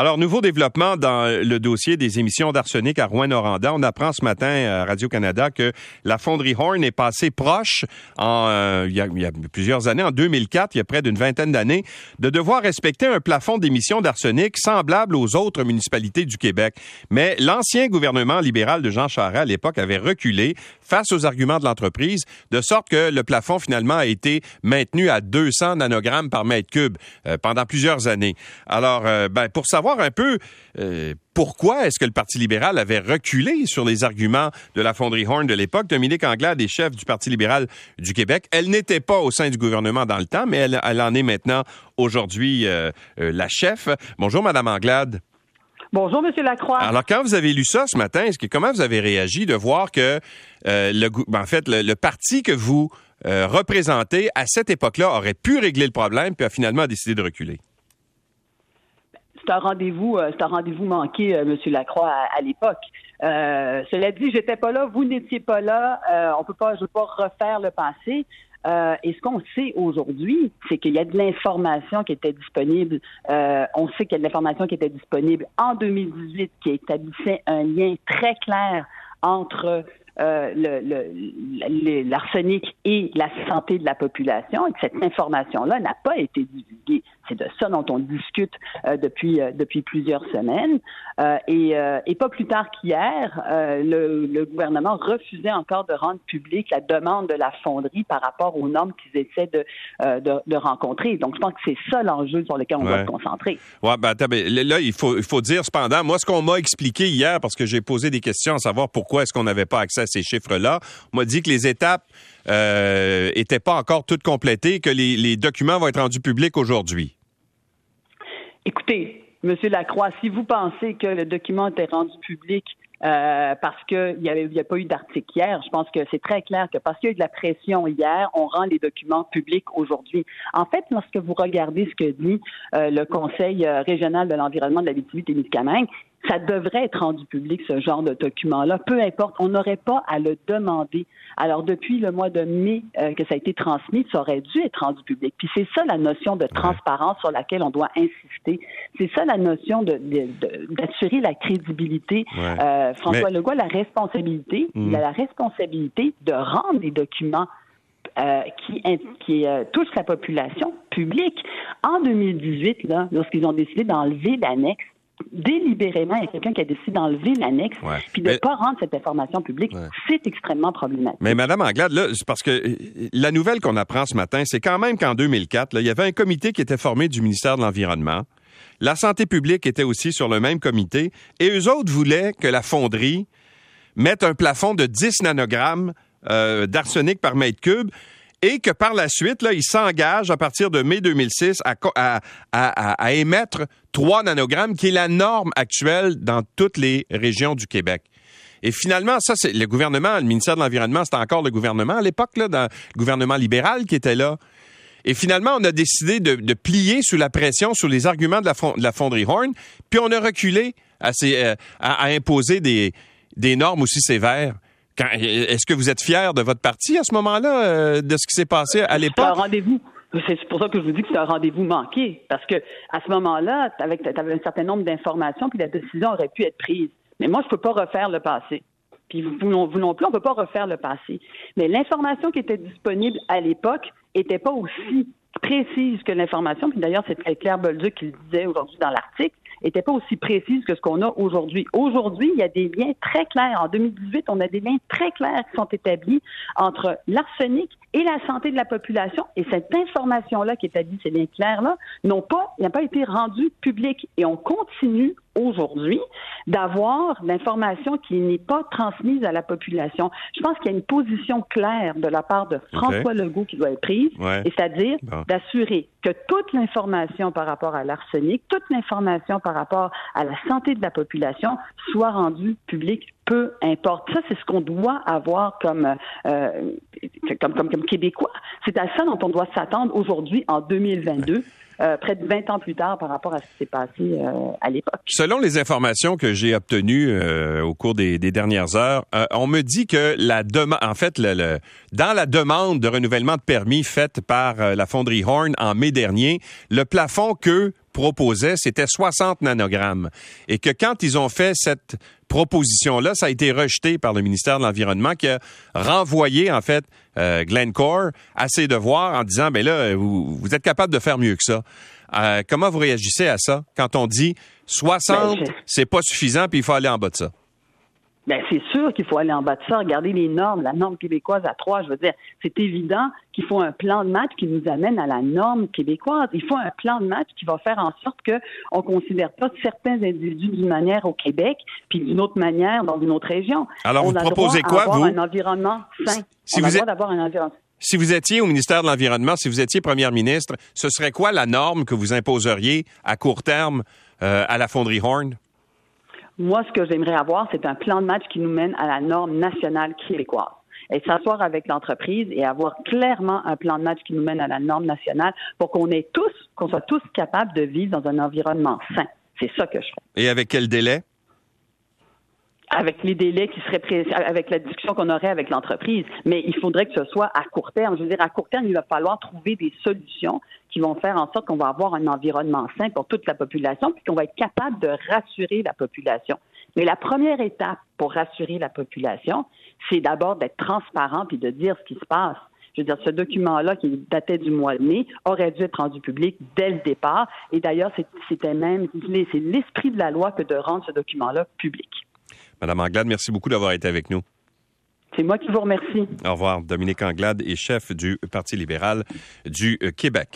Alors, nouveau développement dans le dossier des émissions d'arsenic à Rouen-Noranda. On apprend ce matin à Radio-Canada que la fonderie Horn est passée proche, en, euh, il, y a, plusieurs années, en 2004, il y a près d'une vingtaine d'années, de devoir respecter un plafond d'émissions d'arsenic semblable aux autres municipalités du Québec. Mais l'ancien gouvernement libéral de Jean Charest, à l'époque, avait reculé face aux arguments de l'entreprise, de sorte que le plafond, finalement, a été maintenu à 200 nanogrammes par mètre cube euh, pendant plusieurs années. Alors, euh, ben, pour savoir un peu euh, pourquoi est-ce que le Parti libéral avait reculé sur les arguments de la fonderie Horn de l'époque. Dominique Anglade est chef du Parti libéral du Québec. Elle n'était pas au sein du gouvernement dans le temps, mais elle, en est maintenant aujourd'hui euh, euh, la chef. Bonjour, Madame Anglade. Bonjour, Monsieur Lacroix. Alors, quand vous avez lu ça ce matin, est-ce que comment vous avez réagi de voir que le, ben, en fait, le, parti que vous représentez à cette époque-là aurait pu régler le problème, puis a finalement décidé de reculer? C'est un rendez-vous, euh, c'est un rendez-vous manqué, euh, Monsieur Lacroix, à, l'époque. Euh, cela dit, j'étais pas là, vous n'étiez pas là. on peut pas, je veux pas refaire le passé. et ce qu'on sait aujourd'hui, c'est qu'il y a de l'information qui était disponible. on sait qu'il y a de l'information qui était disponible en 2018 qui établissait un lien très clair entre l'arsenic et la santé de la population et que cette information-là n'a pas été divulguée. C'est de ça dont on discute euh, depuis euh, depuis plusieurs semaines. Euh, et, et, pas plus tard qu'hier, le, le, gouvernement refusait encore de rendre publique la demande de la fonderie par rapport aux normes qu'ils essaient de, de, de, rencontrer. Donc, je pense que c'est ça l'enjeu sur lequel on va se concentrer. Ouais, ben, là, il faut, il faut dire cependant, moi, ce qu'on m'a expliqué hier, parce que j'ai posé des questions à savoir pourquoi est-ce qu'on n'avait pas accès à ces chiffres-là, on m'a dit que les étapes n'étaient pas encore toutes complétées, que les, les documents vont être rendus publics aujourd'hui. Écoutez, Monsieur Lacroix, si vous pensez que le document était rendu public euh, parce qu'il n'y a pas eu d'article hier. Je pense que c'est très clair que parce qu'il y a eu de la pression hier, on rend les documents publics aujourd'hui. En fait, lorsque vous regardez ce que dit euh, le Conseil euh, régional de l'environnement de la Témiscamingue, ça devrait être rendu public, ce genre de document-là. Peu importe, on n'aurait pas à le demander. Alors, depuis le mois de mai euh, que ça a été transmis, ça aurait dû être rendu public. Puis c'est ça la notion de transparence sur laquelle on doit insister. C'est ça la notion d'assurer la crédibilité. Euh, François Legault a la responsabilité, il a hmm. la responsabilité de rendre les documents euh, qui, qui touchent la population publique. En 2018, lorsqu'ils ont décidé d'enlever l'annexe, délibérément, il y a quelqu'un qui a décidé d'enlever l'annexe puis de ne pas rendre cette information publique, c'est extrêmement problématique. Mais Madame Anglade, là, c'est parce que euh, la nouvelle qu'on apprend ce matin, c'est quand même qu'en 2004, il y avait un comité qui était formé du ministère de l'Environnement. La santé publique était aussi sur le même comité et eux autres voulaient que la fonderie mette un plafond de 10 nanogrammes euh, d'arsenic par mètre cube et que par la suite, là, il s'engage à partir de mai 2006 à, à, émettre 3 nanogrammes, qui est la norme actuelle dans toutes les régions du Québec. Et finalement, ça, c'est le gouvernement, le ministère de l'Environnement, c'était encore le gouvernement à l'époque, là, le gouvernement libéral qui était là. Et finalement, on a décidé de, plier sous la pression, sous les arguments de la, de la fonderie Horn, puis on a reculé à, euh, à imposer des, des normes aussi sévères. Est-ce que vous êtes fier de votre parti à ce moment-là, euh, de ce qui s'est passé à l'époque? un rendez-vous. C'est pour ça que je vous dis que c'est un rendez-vous manqué. Parce que à ce moment-là, tu avais, un certain nombre d'informations, puis la décision aurait pu être prise. Mais moi, je ne peux pas refaire le passé. Puis vous, vous, non, plus, on ne peut pas refaire le passé. Mais l'information qui était disponible à l'époque n'était pas aussi précise que l'information, puis d'ailleurs, c'est Claire Bolduc qui le disait aujourd'hui dans l'article, n'était pas aussi précise que ce qu'on a aujourd'hui. Aujourd'hui, il y a des liens très clairs. En 2018, on a des liens très clairs qui sont établis entre l'arsenic et la santé de la population. Et cette information-là qui établit ces liens clairs-là n'ont pas, n'a pas été rendue publique. Et on continue aujourd'hui d'avoir l'information qui n'est pas transmise à la population. Je pense qu'il y a une position claire de la part de François Legault qui doit être prise, et c'est-à-dire d'assurer que toute l'information par rapport à l'arsenic, toute l'information par rapport à la santé de la population soit rendue publique peu importe. Ça, c'est ce qu'on doit avoir comme, euh, comme, comme, comme Québécois. C'est à ça dont on doit s'attendre aujourd'hui en 2022. Euh, près de 20 ans plus tard par rapport à ce qui s'est passé euh, à l'époque. Selon les informations que j'ai obtenues euh, au cours des, dernières heures, on me dit que la demande, en fait, le, dans la demande de renouvellement de permis faite par la fonderie Horn en mai dernier, le plafond que proposait, c'était 60 nanogrammes. Et que quand ils ont fait cette proposition-là, ça a été rejeté par le ministère de l'Environnement qui a renvoyé, en fait, euh, Glencore à ses devoirs en disant, ben là, vous, vous êtes capable de faire mieux que ça. Euh, comment vous réagissez à ça quand on dit 60, ben, c'est pas suffisant, puis il faut aller en bas de ça? Bien, c'est sûr qu'il faut aller en bas de ça, regarder les normes, la norme québécoise à trois. Je veux dire, c'est évident qu'il faut un plan de match qui nous amène à la norme québécoise. Il faut un plan de match qui va faire en sorte qu'on ne considère pas certains individus d'une manière au Québec, puis d'une autre manière dans une autre région. Alors, vous proposez quoi, vous? un environnement sain. Si vous d'avoir un environnement si vous étiez au ministère de l'Environnement, si vous étiez première ministre, ce serait quoi la norme que vous imposeriez à court terme euh, à la fonderie Horn? Moi, ce que j'aimerais avoir, c'est un plan de match qui nous mène à la norme nationale québécoise. Et s'asseoir avec l'entreprise et avoir clairement un plan de match qui nous mène à la norme nationale pour qu'on ait tous, qu'on soit tous capables de vivre dans un environnement sain. C'est ça que je ferais. Et avec quel délai? Avec les délais qui seraient avec la discussion qu'on aurait avec l'entreprise. Mais il faudrait que ce soit à court terme. Je veux dire, à court terme, il va falloir trouver des solutions qui vont faire en sorte qu'on va avoir un environnement sain pour toute la population, puis qu'on va être capable de rassurer la population. Mais la première étape pour rassurer la population, c'est d'abord d'être transparent puis de dire ce qui se passe. Je veux dire, ce document-là, qui datait du mois de mai, aurait dû être rendu public dès le départ. Et d'ailleurs, c'était même, c'est l'esprit de la loi que de rendre ce document-là public. Madame Anglade, merci beaucoup d'avoir été avec nous. C'est moi qui vous remercie. Au revoir. Dominique Anglade est chef du Parti libéral du Québec.